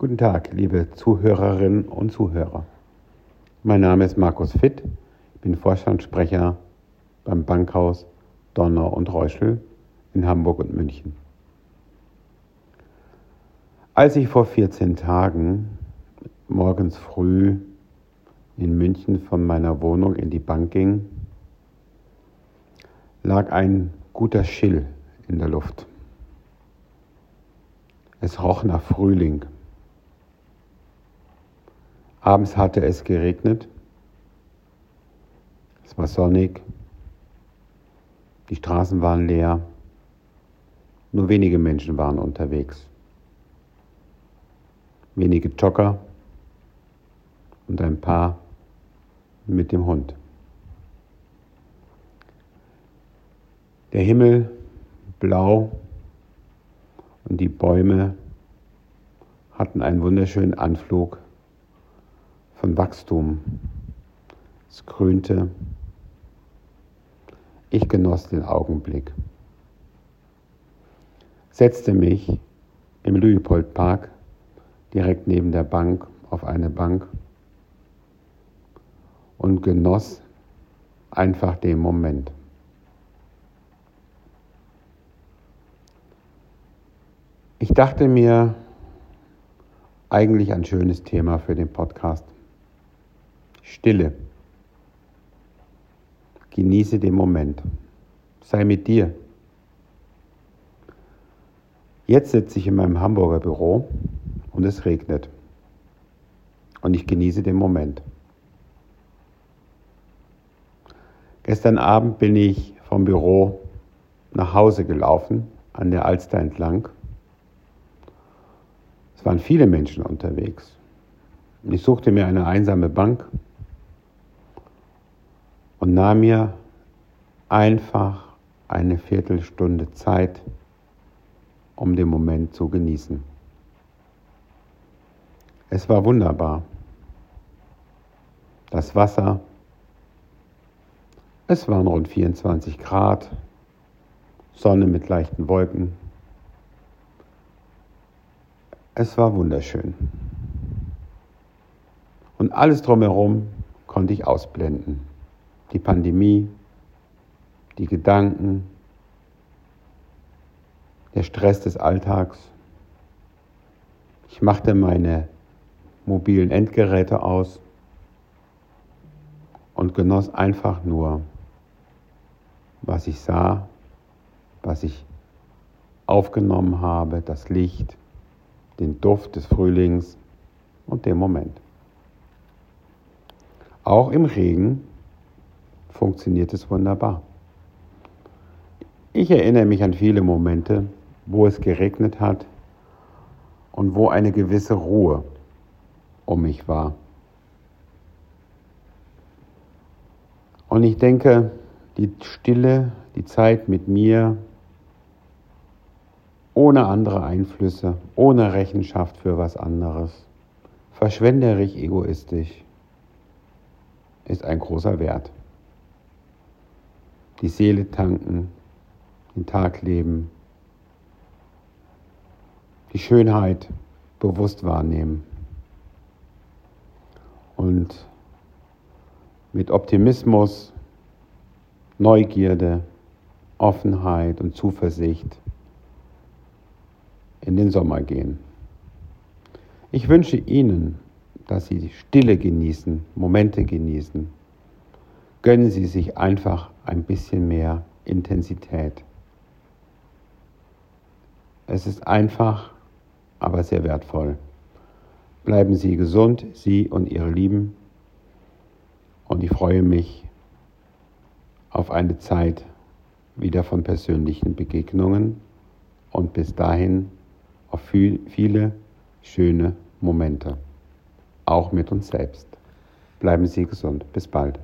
Guten Tag, liebe Zuhörerinnen und Zuhörer. Mein Name ist Markus Fitt. Ich bin Vorstandssprecher beim Bankhaus Donner und Reuschel in Hamburg und München. Als ich vor 14 Tagen morgens früh in München von meiner Wohnung in die Bank ging, lag ein guter Schill in der Luft. Es roch nach Frühling. Abends hatte es geregnet. Es war sonnig. Die Straßen waren leer. Nur wenige Menschen waren unterwegs. Wenige Jogger und ein paar mit dem Hund. Der Himmel blau und die Bäume hatten einen wunderschönen Anflug von Wachstum. Es grünte. Ich genoss den Augenblick. Setzte mich im Luipoldpark direkt neben der Bank auf eine Bank und genoss einfach den Moment. Ich dachte mir eigentlich ein schönes Thema für den Podcast. Stille. Genieße den Moment. Sei mit dir. Jetzt sitze ich in meinem Hamburger Büro und es regnet. Und ich genieße den Moment. Gestern Abend bin ich vom Büro nach Hause gelaufen, an der Alster entlang. Es waren viele Menschen unterwegs. Ich suchte mir eine einsame Bank und nahm mir einfach eine Viertelstunde Zeit, um den Moment zu genießen. Es war wunderbar. Das Wasser, es waren rund 24 Grad, Sonne mit leichten Wolken. Es war wunderschön. Und alles drumherum konnte ich ausblenden die Pandemie, die Gedanken, der Stress des Alltags. Ich machte meine mobilen Endgeräte aus und genoss einfach nur, was ich sah, was ich aufgenommen habe, das Licht, den Duft des Frühlings und den Moment. Auch im Regen funktioniert es wunderbar. Ich erinnere mich an viele Momente, wo es geregnet hat und wo eine gewisse Ruhe um mich war. Und ich denke, die Stille, die Zeit mit mir, ohne andere Einflüsse, ohne Rechenschaft für was anderes, verschwenderisch egoistisch, ist ein großer Wert die Seele tanken, den Tag leben, die Schönheit bewusst wahrnehmen und mit Optimismus, Neugierde, Offenheit und Zuversicht in den Sommer gehen. Ich wünsche Ihnen, dass Sie Stille genießen, Momente genießen gönnen Sie sich einfach ein bisschen mehr Intensität. Es ist einfach, aber sehr wertvoll. Bleiben Sie gesund, Sie und Ihre Lieben. Und ich freue mich auf eine Zeit wieder von persönlichen Begegnungen und bis dahin auf viele schöne Momente, auch mit uns selbst. Bleiben Sie gesund. Bis bald.